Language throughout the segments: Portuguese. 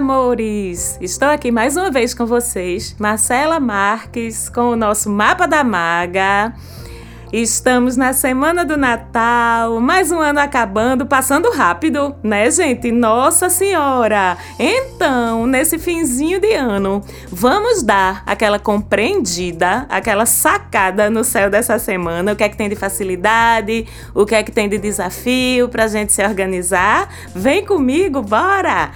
amores! Estou aqui mais uma vez com vocês, Marcela Marques, com o nosso Mapa da Maga. Estamos na semana do Natal, mais um ano acabando, passando rápido, né, gente? Nossa Senhora! Então, nesse finzinho de ano, vamos dar aquela compreendida, aquela sacada no céu dessa semana. O que é que tem de facilidade, o que é que tem de desafio pra gente se organizar? Vem comigo, bora!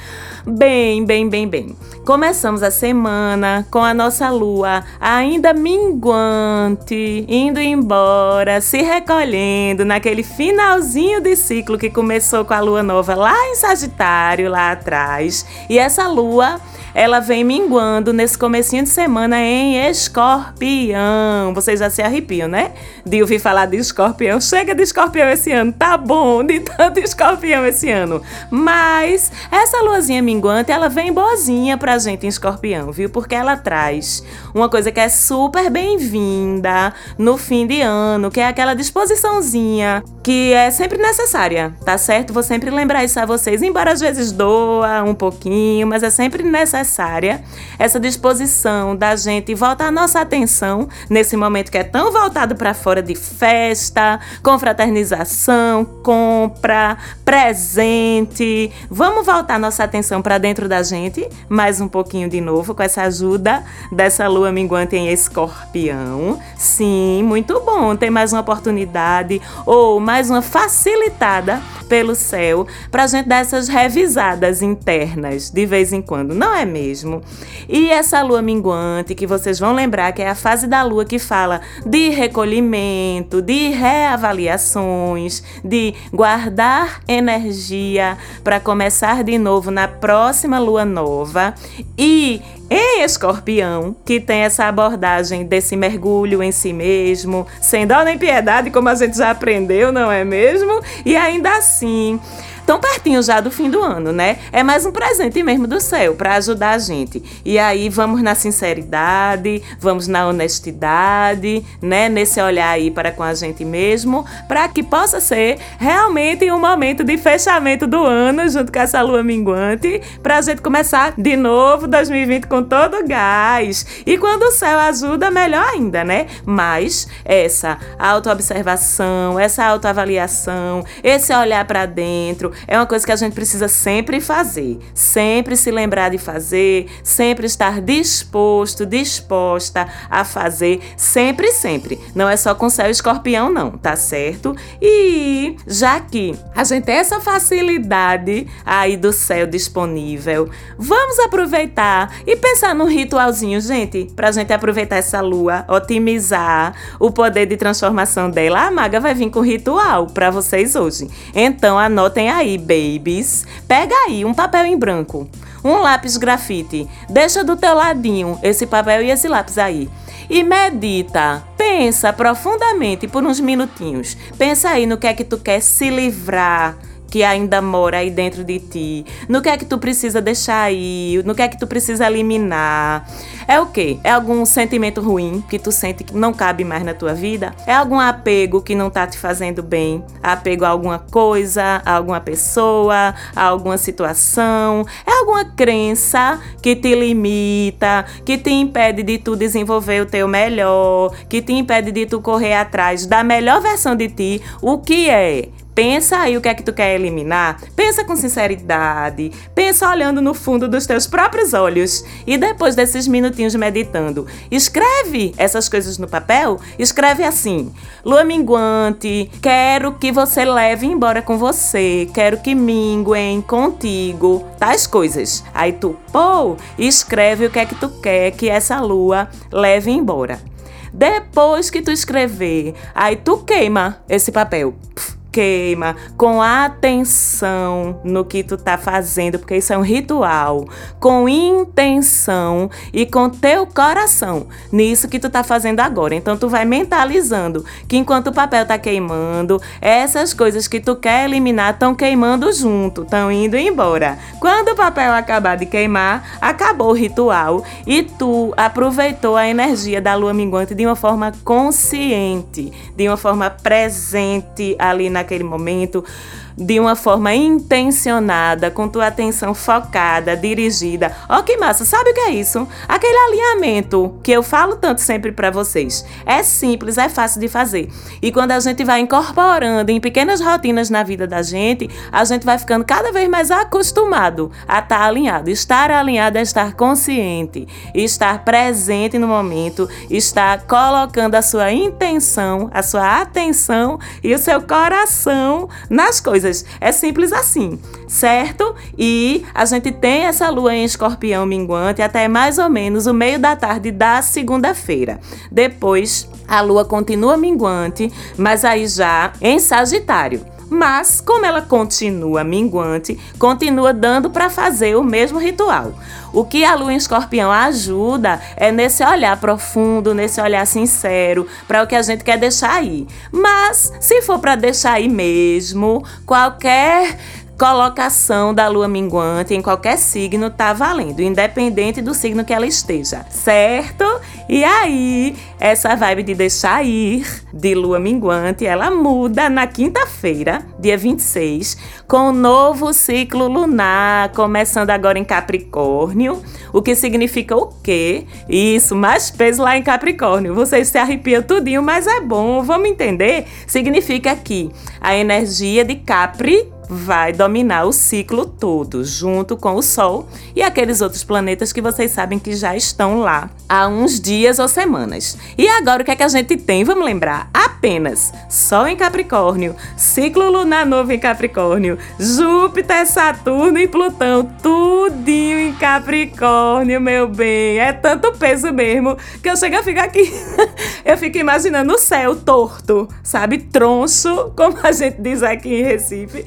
Bem, bem, bem, bem. Começamos a semana com a nossa lua ainda minguante, indo embora, se recolhendo naquele finalzinho de ciclo que começou com a lua nova lá em Sagitário, lá atrás. E essa lua ela vem minguando nesse comecinho de semana em escorpião. Vocês já se arrepiam, né? De ouvir falar de escorpião. Chega de escorpião esse ano, tá bom, de tanto escorpião esse ano. Mas essa luazinha minguante, ela vem boazinha pra gente em escorpião, viu? Porque ela traz uma coisa que é super bem-vinda no fim de ano, que é aquela disposiçãozinha que é sempre necessária, tá certo? Vou sempre lembrar isso a vocês, embora às vezes doa um pouquinho, mas é sempre necessário necessária essa disposição da gente voltar a nossa atenção nesse momento que é tão voltado para fora de festa, confraternização, compra, presente. Vamos voltar nossa atenção para dentro da gente mais um pouquinho de novo com essa ajuda dessa lua minguante em escorpião. Sim, muito bom. Tem mais uma oportunidade ou mais uma facilitada pelo céu para a gente dar essas revisadas internas de vez em quando, não é mesmo? E essa lua minguante, que vocês vão lembrar que é a fase da lua que fala de recolhimento, de reavaliações, de guardar energia para começar de novo na próxima lua nova e em Escorpião, que tem essa abordagem desse mergulho em si mesmo, sem dó nem piedade, como a gente já aprendeu, não é mesmo? E ainda assim, tão pertinho já do fim do ano, né? É mais um presente mesmo do céu para ajudar a gente. E aí vamos na sinceridade, vamos na honestidade, né? Nesse olhar aí para com a gente mesmo, para que possa ser realmente um momento de fechamento do ano junto com essa lua minguante, para a gente começar de novo 2020 com todo gás. E quando o céu ajuda, melhor ainda, né? Mas essa autoobservação, essa autoavaliação, esse olhar para dentro, é uma coisa que a gente precisa sempre fazer, sempre se lembrar de fazer, sempre estar disposto, disposta a fazer, sempre, sempre. Não é só com céu escorpião, não, tá certo? E já que a gente tem essa facilidade aí do céu disponível, vamos aproveitar e pensar num ritualzinho, gente, pra gente aproveitar essa lua, otimizar o poder de transformação dela. A maga vai vir com ritual para vocês hoje. Então anotem aí aí, babies. Pega aí um papel em branco, um lápis grafite. Deixa do teu ladinho esse papel e esse lápis aí. E medita. Pensa profundamente por uns minutinhos. Pensa aí no que é que tu quer se livrar que ainda mora aí dentro de ti, no que é que tu precisa deixar aí, no que é que tu precisa eliminar. É o quê? É algum sentimento ruim que tu sente que não cabe mais na tua vida? É algum apego que não tá te fazendo bem? Apego a alguma coisa, a alguma pessoa, a alguma situação? É alguma crença que te limita, que te impede de tu desenvolver o teu melhor, que te impede de tu correr atrás da melhor versão de ti? O que é? Pensa aí o que é que tu quer eliminar. Pensa com sinceridade. Pensa olhando no fundo dos teus próprios olhos. E depois desses minutinhos meditando, escreve essas coisas no papel. Escreve assim: Lua minguante, quero que você leve embora com você. Quero que minguem contigo. Tais coisas. Aí tu, pô, escreve o que é que tu quer que essa lua leve embora. Depois que tu escrever, aí tu queima esse papel. Pff, queima com atenção no que tu tá fazendo, porque isso é um ritual, com intenção e com teu coração nisso que tu tá fazendo agora. Então tu vai mentalizando que enquanto o papel tá queimando, essas coisas que tu quer eliminar estão queimando junto, estão indo embora. Quando o papel acabar de queimar, acabou o ritual e tu aproveitou a energia da lua minguante de uma forma consciente, de uma forma presente ali na naquele momento de uma forma intencionada, com tua atenção focada, dirigida. Ó, oh, que massa! Sabe o que é isso? Aquele alinhamento que eu falo tanto sempre para vocês. É simples, é fácil de fazer. E quando a gente vai incorporando em pequenas rotinas na vida da gente, a gente vai ficando cada vez mais acostumado a estar tá alinhado. Estar alinhado é estar consciente, estar presente no momento, estar colocando a sua intenção, a sua atenção e o seu coração nas coisas coisas. É simples assim, certo? E a gente tem essa lua em escorpião minguante até mais ou menos o meio da tarde da segunda-feira. Depois, a lua continua minguante, mas aí já em Sagitário. Mas, como ela continua minguante, continua dando para fazer o mesmo ritual. O que a lua em escorpião ajuda é nesse olhar profundo, nesse olhar sincero, para o que a gente quer deixar aí. Mas, se for para deixar aí mesmo, qualquer colocação da lua minguante em qualquer signo tá valendo, independente do signo que ela esteja, certo? E aí, essa vibe de deixar ir de lua minguante, ela muda na quinta-feira, dia 26, com o novo ciclo lunar, começando agora em Capricórnio, o que significa o quê? Isso, mais peso lá em Capricórnio. Vocês se arrepiam tudinho, mas é bom, vamos entender? Significa que a energia de Capri vai dominar o ciclo todo, junto com o Sol e aqueles outros planetas que vocês sabem que já estão lá há uns dias ou semanas. E agora o que é que a gente tem? Vamos lembrar: apenas Sol em Capricórnio, ciclo lunar novo em Capricórnio, Júpiter, Saturno e Plutão, tudinho em Capricórnio, meu bem. É tanto peso mesmo que eu chego a ficar aqui. eu fico imaginando o céu torto, sabe? Troncho, como a gente diz aqui em Recife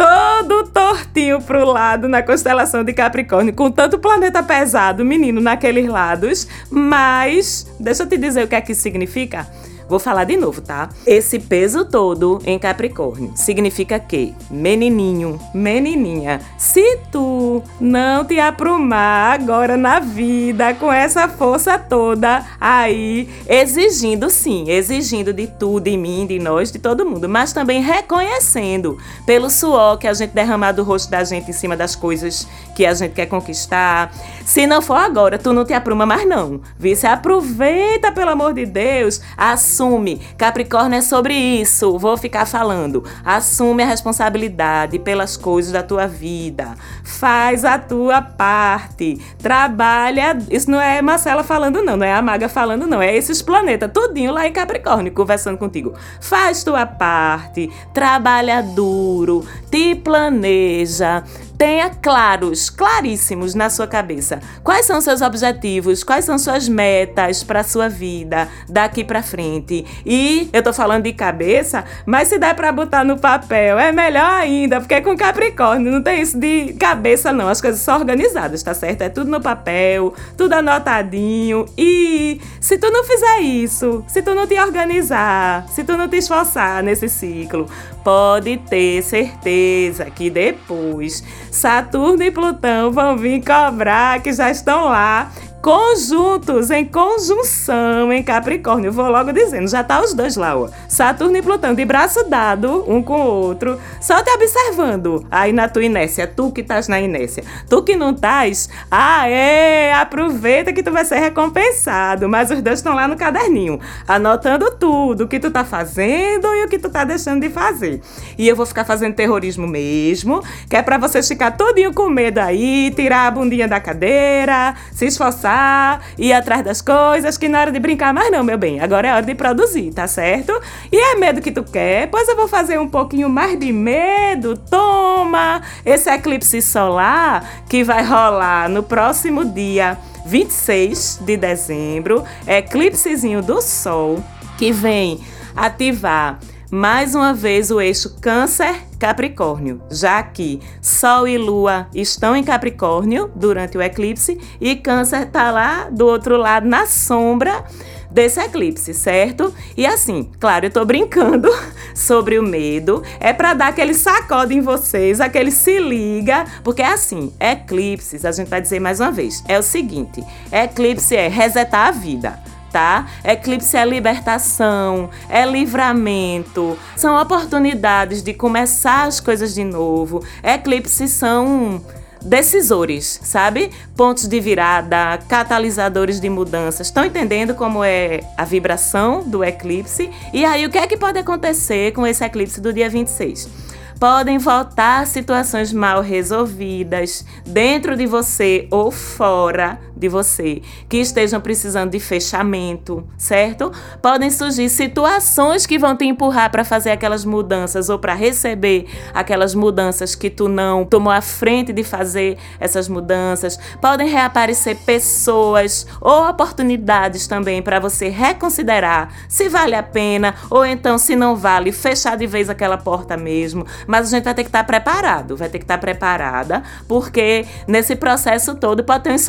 todo tortinho pro lado na constelação de Capricórnio, com tanto planeta pesado, menino, naqueles lados. Mas, deixa eu te dizer o que é que significa. Vou falar de novo, tá? Esse peso todo em Capricórnio significa que, menininho, menininha, se tu não te aprumar agora na vida com essa força toda aí, exigindo sim, exigindo de tudo, de mim, de nós, de todo mundo, mas também reconhecendo pelo suor que a gente derramar do rosto da gente em cima das coisas que a gente quer conquistar. Se não for agora, tu não te apruma mais não. Vê se aproveita, pelo amor de Deus, assume. Capricórnio é sobre isso. Vou ficar falando. Assume a responsabilidade pelas coisas da tua vida. Faz a tua parte. Trabalha. Isso não é Marcela falando não, não é a Maga falando não, é esses planetas tudinho lá em Capricórnio conversando contigo. Faz tua parte. Trabalha duro, te planeja, Tenha claros, claríssimos na sua cabeça quais são seus objetivos, quais são suas metas para sua vida daqui para frente. E eu tô falando de cabeça, mas se der para botar no papel, é melhor ainda, porque com Capricórnio não tem isso de cabeça não, as coisas são organizadas, tá certo? É tudo no papel, tudo anotadinho. E se tu não fizer isso, se tu não te organizar, se tu não te esforçar nesse ciclo, pode ter certeza que depois Saturno e Plutão vão vir cobrar, que já estão lá conjuntos, em conjunção em Capricórnio. Vou logo dizendo, já tá os dois lá, ó. Saturno e Plutão de braço dado, um com o outro, só te observando. Aí na tua inércia, tu que estás na inércia. Tu que não estás, ah, é, aproveita que tu vai ser recompensado. Mas os dois estão lá no caderninho, anotando tudo, o que tu tá fazendo e o que tu tá deixando de fazer. E eu vou ficar fazendo terrorismo mesmo, que é pra vocês ficar todinho com medo aí, tirar a bundinha da cadeira, se esforçar pensar, ir atrás das coisas, que não é hora de brincar mais não, meu bem. Agora é hora de produzir, tá certo? E é medo que tu quer? Pois eu vou fazer um pouquinho mais de medo. Toma! Esse eclipse solar que vai rolar no próximo dia 26 de dezembro, eclipsezinho do Sol, que vem ativar mais uma vez o eixo Câncer-Capricórnio, já que Sol e Lua estão em Capricórnio durante o eclipse e Câncer está lá do outro lado na sombra desse eclipse, certo? E assim, claro, eu tô brincando sobre o medo, é para dar aquele sacode em vocês, aquele se liga, porque é assim, eclipses, a gente vai dizer mais uma vez, é o seguinte, eclipse é resetar a vida tá? Eclipse é libertação, é livramento, são oportunidades de começar as coisas de novo. Eclipses são decisores, sabe? Pontos de virada, catalisadores de mudanças. Estão entendendo como é a vibração do eclipse? E aí, o que é que pode acontecer com esse eclipse do dia 26? podem voltar situações mal resolvidas dentro de você ou fora de você que estejam precisando de fechamento, certo? Podem surgir situações que vão te empurrar para fazer aquelas mudanças ou para receber aquelas mudanças que tu não tomou a frente de fazer essas mudanças. Podem reaparecer pessoas ou oportunidades também para você reconsiderar se vale a pena ou então se não vale, fechar de vez aquela porta mesmo mas a gente vai ter que estar tá preparado, vai ter que estar tá preparada, porque nesse processo todo pode ter uns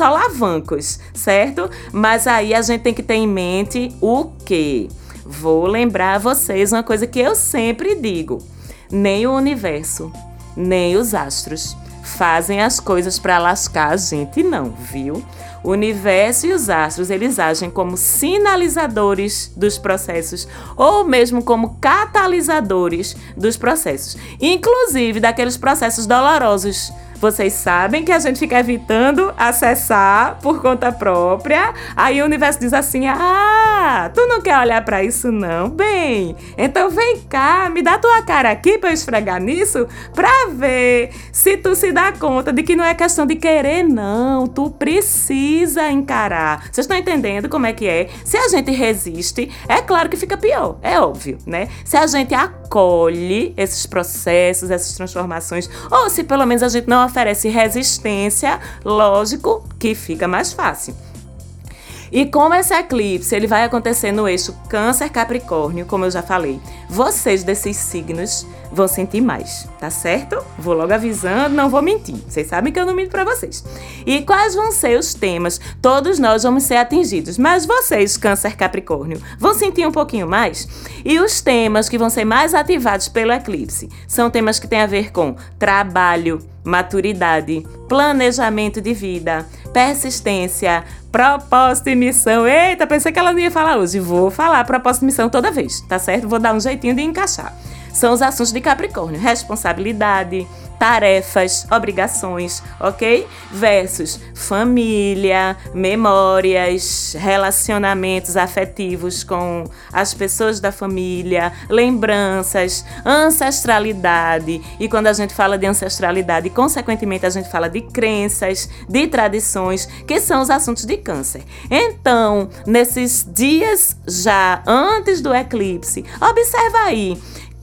solavancos, certo? Mas aí a gente tem que ter em mente o quê? Vou lembrar a vocês uma coisa que eu sempre digo: nem o universo, nem os astros fazem as coisas para lascar a gente, não, viu? O universo e os astros, eles agem como sinalizadores dos processos ou mesmo como catalisadores dos processos, inclusive daqueles processos dolorosos vocês sabem que a gente fica evitando acessar por conta própria. Aí o universo diz assim: Ah, tu não quer olhar para isso, não? Bem, então vem cá, me dá tua cara aqui para eu esfregar nisso, pra ver se tu se dá conta de que não é questão de querer, não. Tu precisa encarar. Vocês estão entendendo como é que é? Se a gente resiste, é claro que fica pior, é óbvio, né? Se a gente acolhe esses processos, essas transformações, ou se pelo menos a gente não oferece resistência, lógico que fica mais fácil. E como esse eclipse ele vai acontecer no eixo Câncer Capricórnio, como eu já falei, vocês desses signos vão sentir mais, tá certo? Vou logo avisando, não vou mentir. Vocês sabem que eu não minto para vocês. E quais vão ser os temas? Todos nós vamos ser atingidos, mas vocês, Câncer Capricórnio, vão sentir um pouquinho mais? E os temas que vão ser mais ativados pelo eclipse são temas que têm a ver com trabalho, maturidade, planejamento de vida, persistência, propósito e missão. Eita, pensei que ela não ia falar hoje. Vou falar propósito e missão toda vez, tá certo? Vou dar um jeitinho de encaixar. São os assuntos de Capricórnio: responsabilidade, tarefas, obrigações, ok? Versus família, memórias, relacionamentos afetivos com as pessoas da família, lembranças, ancestralidade. E quando a gente fala de ancestralidade, consequentemente a gente fala de crenças, de tradições, que são os assuntos de câncer. Então, nesses dias já antes do eclipse, observa aí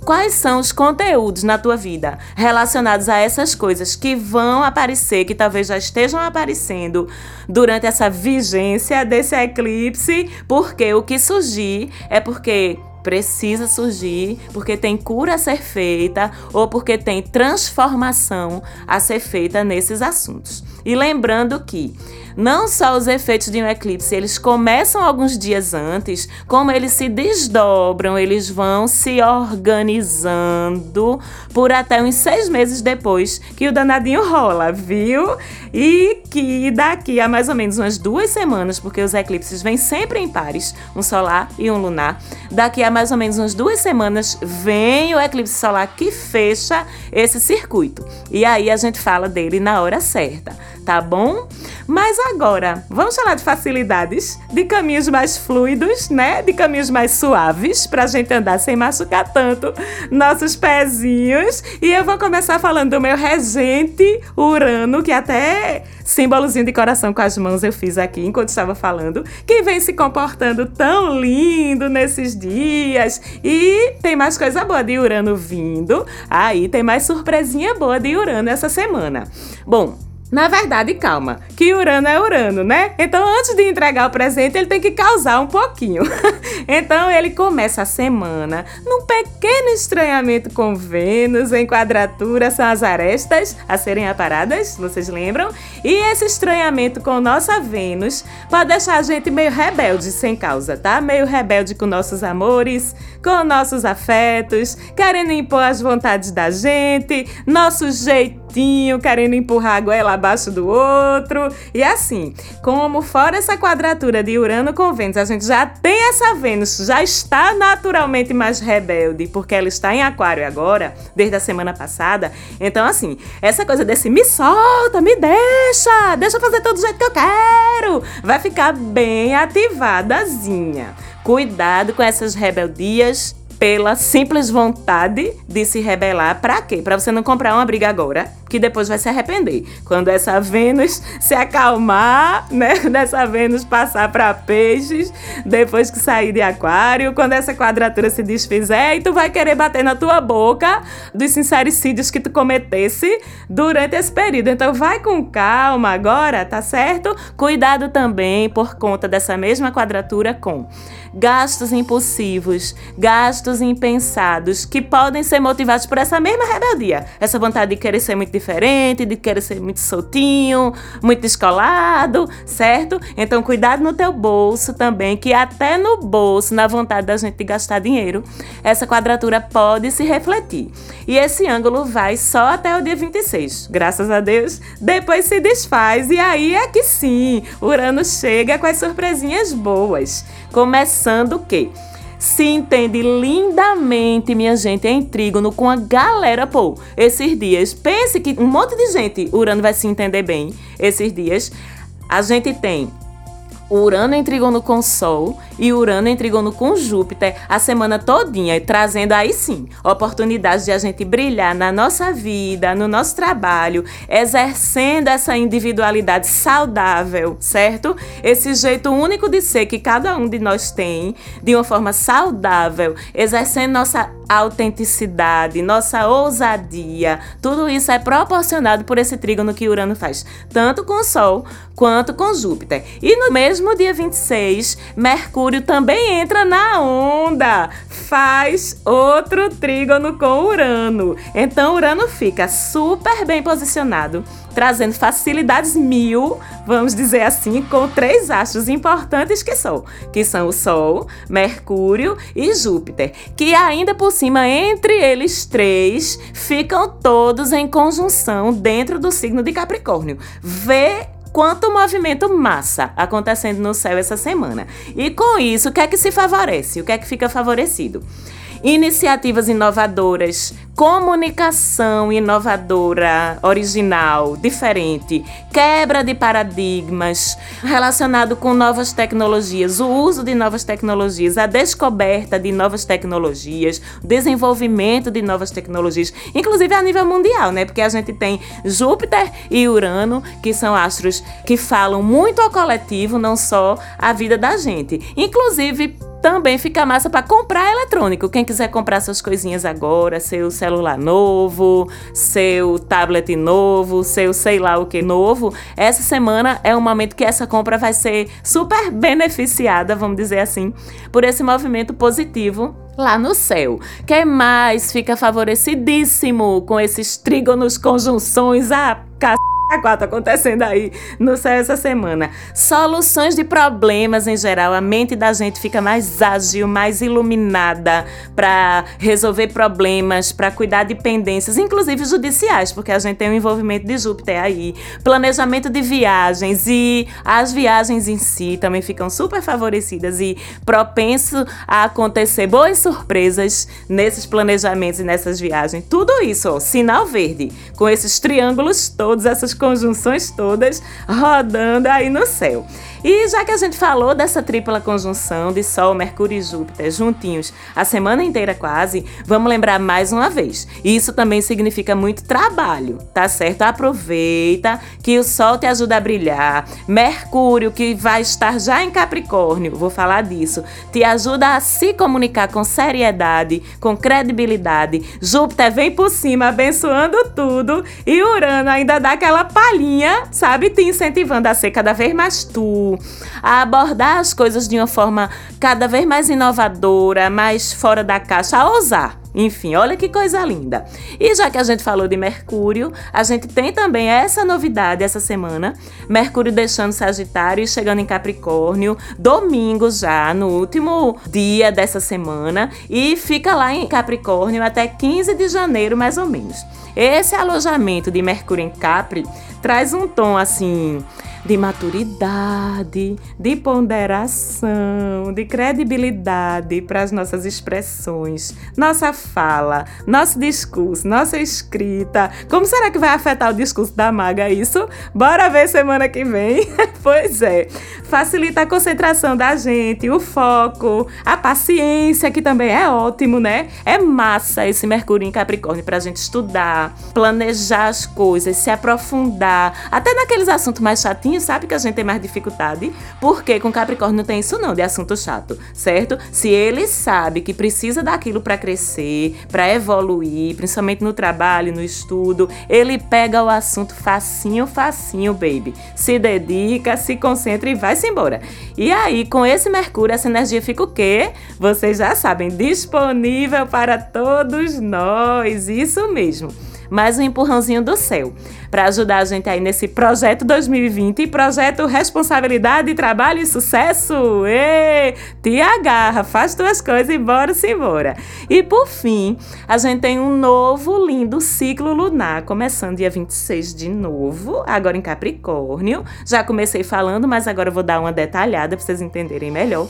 Quais são os conteúdos na tua vida relacionados a essas coisas que vão aparecer, que talvez já estejam aparecendo durante essa vigência desse eclipse? Porque o que surgir é porque precisa surgir, porque tem cura a ser feita ou porque tem transformação a ser feita nesses assuntos. E lembrando que não só os efeitos de um eclipse, eles começam alguns dias antes, como eles se desdobram, eles vão se organizando por até uns seis meses depois que o danadinho rola, viu? E que daqui a mais ou menos umas duas semanas, porque os eclipses vêm sempre em pares, um solar e um lunar, daqui a mais ou menos umas duas semanas vem o eclipse solar que fecha esse circuito. E aí a gente fala dele na hora certa, tá bom? Mas agora, vamos falar de facilidades, de caminhos mais fluidos, né? De caminhos mais suaves, pra gente andar sem machucar tanto nossos pezinhos. E eu vou começar falando do meu regente Urano, que até símbolozinho de coração com as mãos eu fiz aqui enquanto estava falando, que vem se comportando tão lindo nesses dias. E tem mais coisa boa de Urano vindo. Aí tem mais surpresinha boa de Urano essa semana. Bom, na verdade, calma, que Urano é Urano, né? Então, antes de entregar o presente, ele tem que causar um pouquinho. então, ele começa a semana num pequeno estranhamento com Vênus em quadratura, são as arestas a serem aparadas, vocês lembram? E esse estranhamento com nossa Vênus pode deixar a gente meio rebelde sem causa, tá? Meio rebelde com nossos amores, com nossos afetos, querendo impor as vontades da gente, nosso jeito juntinho, querendo empurrar a goela abaixo do outro. E assim, como fora essa quadratura de Urano com Vênus, a gente já tem essa Vênus, já está naturalmente mais rebelde, porque ela está em Aquário agora, desde a semana passada. Então, assim, essa coisa desse me solta, me deixa, deixa eu fazer todo do jeito que eu quero, vai ficar bem ativadazinha. Cuidado com essas rebeldias pela simples vontade de se rebelar. Para quê? Para você não comprar uma briga agora, que depois vai se arrepender. Quando essa Vênus se acalmar, né? Dessa Vênus passar para peixes, depois que sair de aquário, quando essa quadratura se desfizer, e tu vai querer bater na tua boca dos sincericídios que tu cometesse durante esse período. Então vai com calma agora, tá certo? Cuidado também por conta dessa mesma quadratura com gastos impulsivos, gastos impensados, que podem ser motivados por essa mesma rebeldia. Essa vontade de querer ser muito diferente, de querer ser muito soltinho, muito descolado, certo? Então, cuidado no teu bolso também, que até no bolso, na vontade da gente de gastar dinheiro, essa quadratura pode se refletir. E esse ângulo vai só até o dia 26. Graças a Deus, depois se desfaz e aí é que sim, Urano chega com as surpresinhas boas. Começando o quê? Se entende lindamente, minha gente, em trígono com a galera, pô, esses dias. Pense que um monte de gente, Urano vai se entender bem esses dias. A gente tem Urano em trígono com Sol e Urano em trígono com Júpiter a semana todinha, trazendo aí sim oportunidades de a gente brilhar na nossa vida, no nosso trabalho, exercendo essa individualidade saudável, certo? Esse jeito único de ser que cada um de nós tem, de uma forma saudável, exercendo nossa autenticidade, nossa ousadia, tudo isso é proporcionado por esse trígono que Urano faz, tanto com o Sol quanto com Júpiter. E no mesmo dia 26, Mercúrio também entra na onda, faz outro trígono com Urano. Então Urano fica super bem posicionado trazendo facilidades mil, vamos dizer assim, com três astros importantes que são, que são o Sol, Mercúrio e Júpiter, que ainda por cima entre eles três ficam todos em conjunção dentro do signo de Capricórnio. Vê quanto movimento massa acontecendo no céu essa semana. E com isso, o que é que se favorece? O que é que fica favorecido? iniciativas inovadoras, comunicação inovadora, original, diferente, quebra de paradigmas relacionado com novas tecnologias, o uso de novas tecnologias, a descoberta de novas tecnologias, desenvolvimento de novas tecnologias, inclusive a nível mundial, né? Porque a gente tem Júpiter e Urano, que são astros que falam muito ao coletivo, não só a vida da gente. Inclusive também fica massa para comprar eletrônico. Quem quiser comprar suas coisinhas agora, seu celular novo, seu tablet novo, seu sei lá o que novo, essa semana é um momento que essa compra vai ser super beneficiada, vamos dizer assim, por esse movimento positivo lá no céu. Quem mais fica favorecidíssimo com esses trígonos, conjunções, a ah, quatro acontecendo aí no céu essa semana. Soluções de problemas em geral. A mente da gente fica mais ágil, mais iluminada para resolver problemas, para cuidar de pendências, inclusive judiciais, porque a gente tem o envolvimento de Júpiter aí. Planejamento de viagens e as viagens em si também ficam super favorecidas e propenso a acontecer boas surpresas nesses planejamentos e nessas viagens. Tudo isso, ó, sinal verde, com esses triângulos todos, essas conjunções todas rodando aí no céu. E já que a gente falou dessa tripla conjunção de Sol, Mercúrio e Júpiter juntinhos a semana inteira quase, vamos lembrar mais uma vez. Isso também significa muito trabalho, tá certo? Aproveita que o Sol te ajuda a brilhar. Mercúrio, que vai estar já em Capricórnio, vou falar disso, te ajuda a se comunicar com seriedade, com credibilidade. Júpiter vem por cima abençoando tudo e Urano ainda dá aquela palhinha, sabe? Te incentivando a ser cada vez mais tu a abordar as coisas de uma forma cada vez mais inovadora, mais fora da caixa, a ousar Enfim, olha que coisa linda. E já que a gente falou de Mercúrio, a gente tem também essa novidade essa semana. Mercúrio deixando Sagitário e chegando em Capricórnio, domingo já, no último dia dessa semana, e fica lá em Capricórnio até 15 de janeiro, mais ou menos. Esse alojamento de Mercúrio em Capri traz um tom assim de maturidade, de ponderação, de credibilidade para as nossas expressões, nossa fala, nosso discurso, nossa escrita. Como será que vai afetar o discurso da maga isso? Bora ver semana que vem. pois é. Facilita a concentração da gente, o foco, a paciência, que também é ótimo, né? É massa esse Mercúrio em Capricórnio para a gente estudar, planejar as coisas, se aprofundar, até naqueles assuntos mais chatinhos sabe que a gente tem mais dificuldade, porque com Capricórnio não tem isso não, de assunto chato, certo? Se ele sabe que precisa daquilo para crescer, para evoluir, principalmente no trabalho, no estudo, ele pega o assunto facinho, facinho, baby. Se dedica, se concentra e vai-se embora. E aí, com esse Mercúrio, essa energia fica o quê? Vocês já sabem, disponível para todos nós. Isso mesmo mais um empurrãozinho do céu para ajudar a gente aí nesse projeto 2020, projeto Responsabilidade, Trabalho e Sucesso. Ê, te agarra, faz tuas coisas e bora-se embora. E por fim, a gente tem um novo lindo ciclo lunar, começando dia 26 de novo, agora em Capricórnio. Já comecei falando, mas agora eu vou dar uma detalhada para vocês entenderem melhor.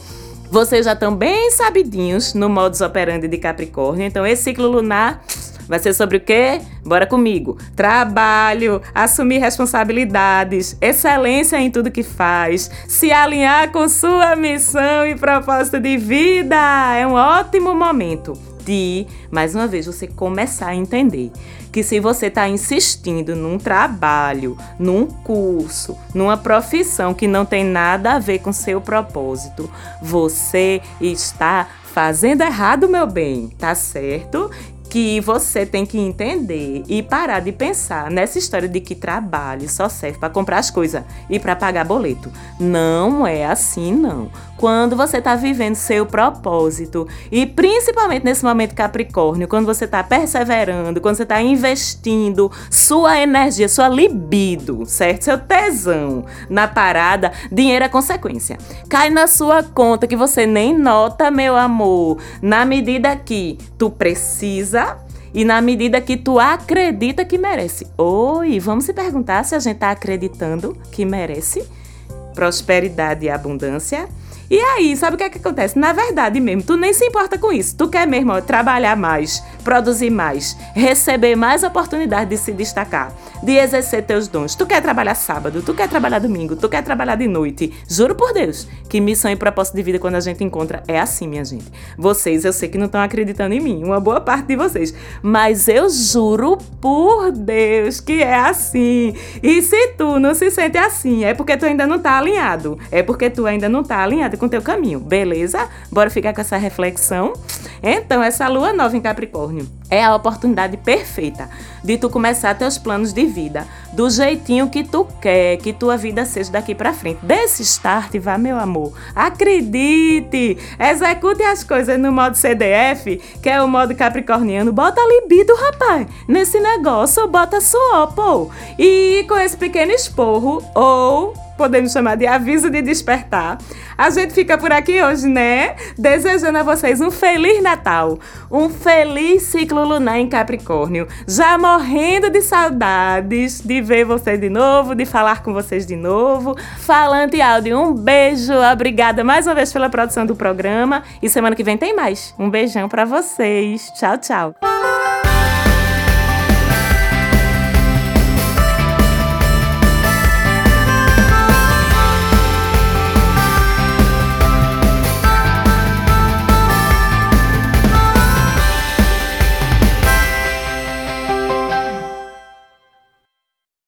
Vocês já estão bem sabidinhos no modus operandi de Capricórnio, então esse ciclo lunar Vai ser sobre o quê? Bora comigo. Trabalho, assumir responsabilidades, excelência em tudo que faz, se alinhar com sua missão e propósito de vida. É um ótimo momento de, mais uma vez, você começar a entender que se você está insistindo num trabalho, num curso, numa profissão que não tem nada a ver com seu propósito, você está fazendo errado, meu bem, tá certo? Que você tem que entender e parar de pensar nessa história de que trabalho só serve para comprar as coisas e para pagar boleto. Não é assim, não. Quando você está vivendo seu propósito e principalmente nesse momento Capricórnio, quando você está perseverando, quando você está investindo sua energia, sua libido, certo? Seu tesão na parada, dinheiro é consequência. Cai na sua conta que você nem nota, meu amor, na medida que tu precisa e na medida que tu acredita que merece. Oi, vamos se perguntar se a gente está acreditando que merece prosperidade e abundância e aí, sabe o que é que acontece? Na verdade mesmo, tu nem se importa com isso. Tu quer mesmo ó, trabalhar mais, produzir mais, receber mais oportunidade de se destacar, de exercer teus dons. Tu quer trabalhar sábado, tu quer trabalhar domingo, tu quer trabalhar de noite. Juro por Deus que missão e propósito de vida quando a gente encontra é assim, minha gente. Vocês, eu sei que não estão acreditando em mim, uma boa parte de vocês, mas eu juro por Deus que é assim. E se tu não se sente assim, é porque tu ainda não tá alinhado. É porque tu ainda não tá alinhado com teu caminho, beleza? Bora ficar com essa reflexão? Então, essa lua nova em Capricórnio é a oportunidade perfeita de tu começar teus planos de vida do jeitinho que tu quer que tua vida seja daqui para frente. Desse start, vá, meu amor. Acredite! Execute as coisas no modo CDF, que é o modo capricorniano. Bota libido, rapaz, nesse negócio, bota suor, pô. E com esse pequeno esporro, ou podemos chamar de aviso de despertar. A gente fica por aqui hoje, né? Desejando a vocês um feliz Natal, um feliz ciclo lunar em Capricórnio. Já morrendo de saudades de ver vocês de novo, de falar com vocês de novo. Falante áudio, um beijo. Obrigada mais uma vez pela produção do programa. E semana que vem tem mais. Um beijão para vocês. Tchau, tchau.